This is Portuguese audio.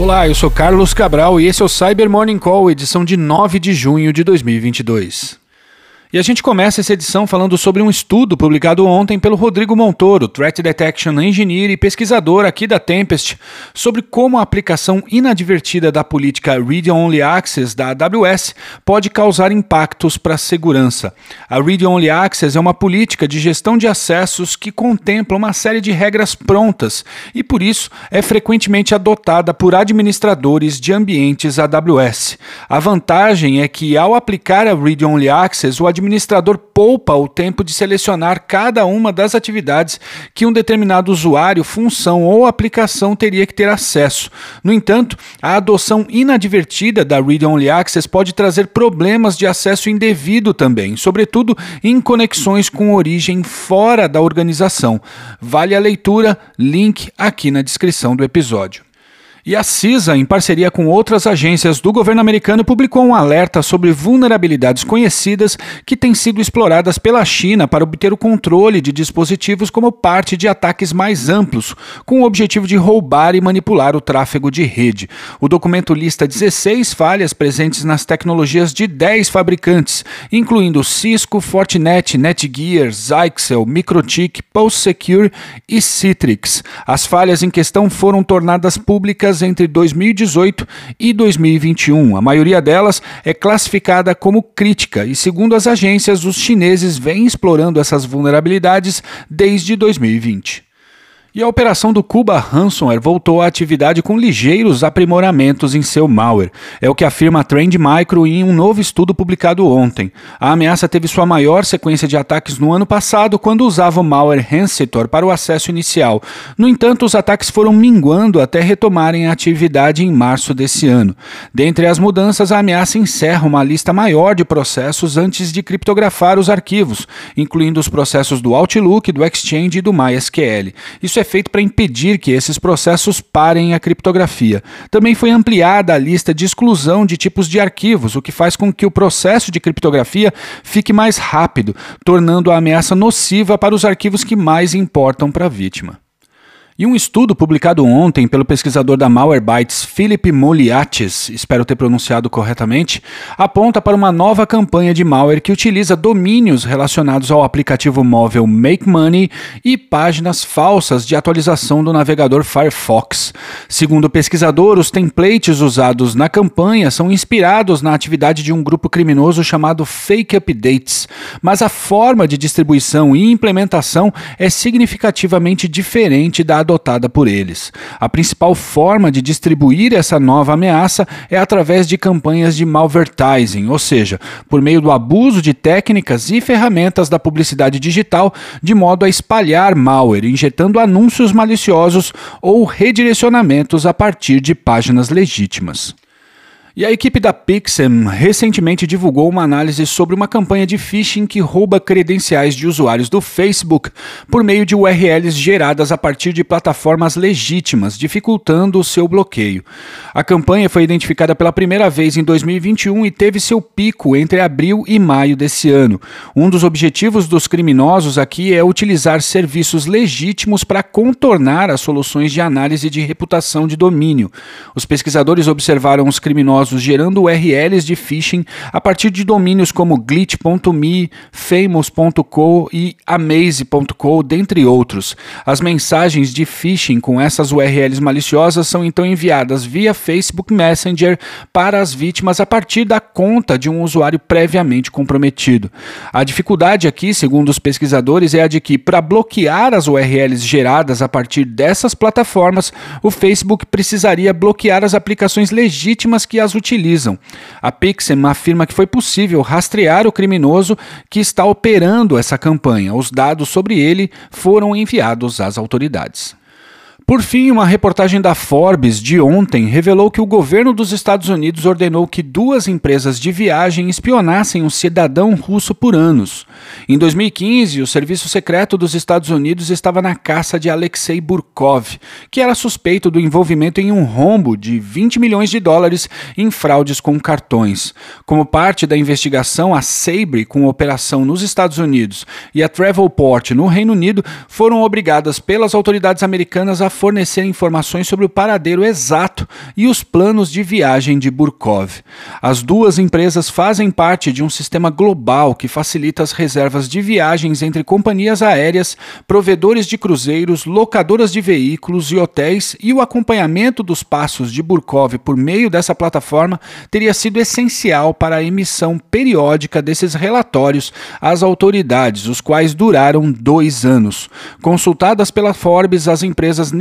Olá, eu sou Carlos Cabral e esse é o Cyber Morning Call, edição de 9 de junho de 2022. E a gente começa essa edição falando sobre um estudo publicado ontem pelo Rodrigo Montoro, Threat Detection Engineer e pesquisador aqui da Tempest, sobre como a aplicação inadvertida da política Read Only Access da AWS pode causar impactos para a segurança. A Read Only Access é uma política de gestão de acessos que contempla uma série de regras prontas e, por isso, é frequentemente adotada por administradores de ambientes AWS. A vantagem é que, ao aplicar a Read Only Access, o administrador poupa o tempo de selecionar cada uma das atividades que um determinado usuário, função ou aplicação teria que ter acesso. No entanto, a adoção inadvertida da Read Only Access pode trazer problemas de acesso indevido também, sobretudo em conexões com origem fora da organização. Vale a leitura, link aqui na descrição do episódio. E a CISA, em parceria com outras agências do governo americano, publicou um alerta sobre vulnerabilidades conhecidas que têm sido exploradas pela China para obter o controle de dispositivos como parte de ataques mais amplos, com o objetivo de roubar e manipular o tráfego de rede. O documento lista 16 falhas presentes nas tecnologias de 10 fabricantes, incluindo Cisco, Fortinet, Netgear, Zyxel, Microtik, Pulse Secure e Citrix. As falhas em questão foram tornadas públicas entre 2018 e 2021. A maioria delas é classificada como crítica e, segundo as agências, os chineses vêm explorando essas vulnerabilidades desde 2020. E a operação do Cuba Ransomware voltou à atividade com ligeiros aprimoramentos em seu malware. É o que afirma a Trend Micro em um novo estudo publicado ontem. A ameaça teve sua maior sequência de ataques no ano passado, quando usava o malware Hansetor para o acesso inicial. No entanto, os ataques foram minguando até retomarem a atividade em março desse ano. Dentre as mudanças, a ameaça encerra uma lista maior de processos antes de criptografar os arquivos, incluindo os processos do Outlook, do Exchange e do MySQL. Isso é feito para impedir que esses processos parem a criptografia. Também foi ampliada a lista de exclusão de tipos de arquivos, o que faz com que o processo de criptografia fique mais rápido, tornando a ameaça nociva para os arquivos que mais importam para a vítima. E um estudo publicado ontem pelo pesquisador da Malwarebytes, Philip Moliates, espero ter pronunciado corretamente, aponta para uma nova campanha de malware que utiliza domínios relacionados ao aplicativo móvel Make Money e páginas falsas de atualização do navegador Firefox. Segundo o pesquisador, os templates usados na campanha são inspirados na atividade de um grupo criminoso chamado Fake Updates, mas a forma de distribuição e implementação é significativamente diferente da adotada por eles. A principal forma de distribuir essa nova ameaça é através de campanhas de malvertising, ou seja, por meio do abuso de técnicas e ferramentas da publicidade digital, de modo a espalhar malware, injetando anúncios maliciosos ou redirecionamentos a partir de páginas legítimas. E a equipe da Pixem recentemente divulgou uma análise sobre uma campanha de phishing que rouba credenciais de usuários do Facebook por meio de URLs geradas a partir de plataformas legítimas, dificultando o seu bloqueio. A campanha foi identificada pela primeira vez em 2021 e teve seu pico entre abril e maio desse ano. Um dos objetivos dos criminosos aqui é utilizar serviços legítimos para contornar as soluções de análise de reputação de domínio. Os pesquisadores observaram os criminosos gerando URLs de phishing a partir de domínios como glitch.me, famous.co e amaze.co, dentre outros. As mensagens de phishing com essas URLs maliciosas são então enviadas via Facebook Messenger para as vítimas a partir da conta de um usuário previamente comprometido. A dificuldade aqui, segundo os pesquisadores, é a de que para bloquear as URLs geradas a partir dessas plataformas, o Facebook precisaria bloquear as aplicações legítimas que as utilizam. A Pixem afirma que foi possível rastrear o criminoso que está operando essa campanha. Os dados sobre ele foram enviados às autoridades. Por fim, uma reportagem da Forbes de ontem revelou que o governo dos Estados Unidos ordenou que duas empresas de viagem espionassem um cidadão russo por anos. Em 2015, o Serviço Secreto dos Estados Unidos estava na caça de Alexei Burkov, que era suspeito do envolvimento em um rombo de 20 milhões de dólares em fraudes com cartões. Como parte da investigação, a Sabre, com operação nos Estados Unidos, e a Travelport, no Reino Unido, foram obrigadas pelas autoridades americanas a fornecer informações sobre o paradeiro exato e os planos de viagem de Burkov. As duas empresas fazem parte de um sistema global que facilita as reservas de viagens entre companhias aéreas, provedores de cruzeiros, locadoras de veículos e hotéis, e o acompanhamento dos passos de Burkov por meio dessa plataforma teria sido essencial para a emissão periódica desses relatórios às autoridades, os quais duraram dois anos. Consultadas pela Forbes, as empresas